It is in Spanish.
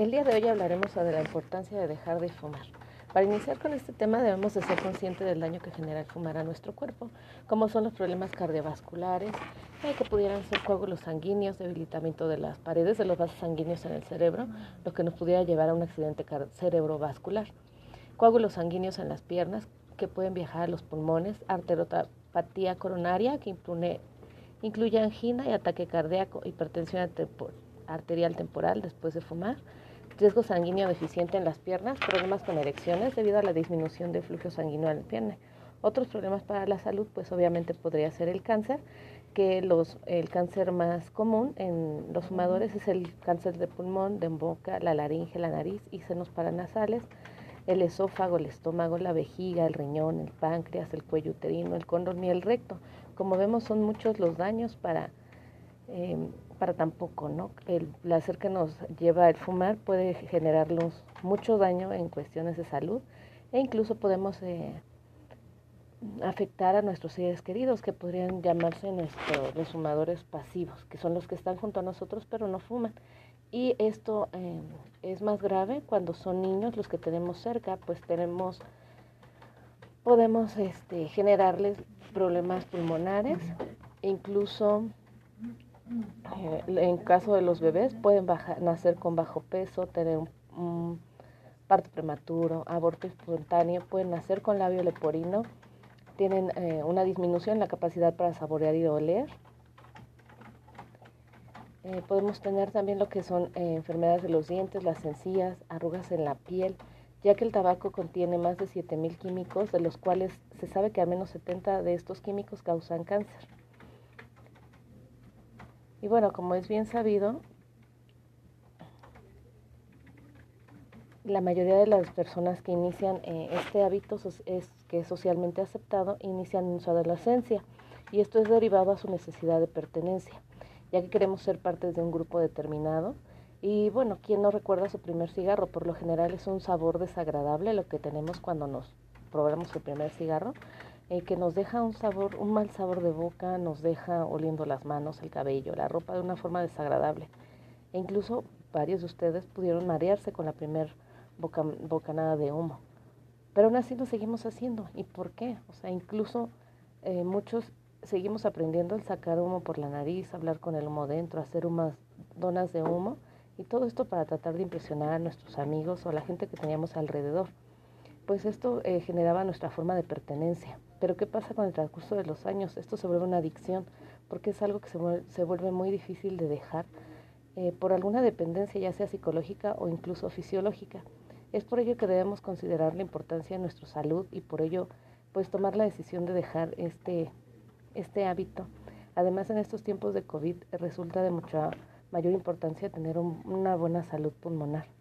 El día de hoy hablaremos sobre la importancia de dejar de fumar. Para iniciar con este tema debemos de ser conscientes del daño que genera el fumar a nuestro cuerpo, como son los problemas cardiovasculares, que pudieran ser coágulos sanguíneos, debilitamiento de las paredes de los vasos sanguíneos en el cerebro, lo que nos pudiera llevar a un accidente cerebrovascular. Coágulos sanguíneos en las piernas, que pueden viajar a los pulmones, arteriopatía coronaria, que incluye angina y ataque cardíaco, hipertensión arterial temporal después de fumar, riesgo sanguíneo deficiente en las piernas, problemas con erecciones debido a la disminución del flujo sanguíneo en la pierna. Otros problemas para la salud, pues obviamente podría ser el cáncer, que los, el cáncer más común en los fumadores es el cáncer de pulmón, de boca, la laringe, la nariz y senos paranasales, el esófago, el estómago, la vejiga, el riñón, el páncreas, el cuello uterino, el cóndor y el recto. Como vemos, son muchos los daños para eh, para tampoco, ¿no? El placer que nos lleva el fumar puede generarnos mucho daño en cuestiones de salud e incluso podemos eh, afectar a nuestros seres queridos que podrían llamarse nuestros los fumadores pasivos, que son los que están junto a nosotros pero no fuman. Y esto eh, es más grave cuando son niños los que tenemos cerca, pues tenemos podemos este, generarles problemas pulmonares e incluso eh, en caso de los bebés, pueden nacer con bajo peso, tener un, parto prematuro, aborto espontáneo, pueden nacer con labio leporino, tienen eh, una disminución en la capacidad para saborear y oler. Eh, podemos tener también lo que son enfermedades de los dientes, las encías, arrugas en la piel, ya que el tabaco contiene más de 7.000 químicos, de los cuales se sabe que al menos 70 de estos químicos causan cáncer. Y bueno, como es bien sabido, la mayoría de las personas que inician eh, este hábito es que es socialmente aceptado inician en su adolescencia y esto es derivado a su necesidad de pertenencia, ya que queremos ser parte de un grupo determinado. Y bueno, ¿quién no recuerda su primer cigarro? Por lo general es un sabor desagradable lo que tenemos cuando nos probamos el primer cigarro, eh, que nos deja un sabor, un mal sabor de boca, nos deja oliendo las manos, el cabello, la ropa de una forma desagradable. E incluso varios de ustedes pudieron marearse con la primer boca, bocanada de humo. Pero aún así lo seguimos haciendo. ¿Y por qué? O sea, incluso eh, muchos seguimos aprendiendo el sacar humo por la nariz, hablar con el humo dentro, hacer unas donas de humo. Y todo esto para tratar de impresionar a nuestros amigos o a la gente que teníamos alrededor. Pues esto eh, generaba nuestra forma de pertenencia. Pero ¿qué pasa con el transcurso de los años? Esto se vuelve una adicción porque es algo que se vuelve, muy difícil de dejar eh, por alguna dependencia, ya sea psicológica o incluso fisiológica. Es por ello que debemos considerar la importancia de nuestra salud y por ello pues tomar la decisión de dejar este, este hábito. Además en estos tiempos de COVID resulta de mucha mayor importancia tener una buena salud pulmonar.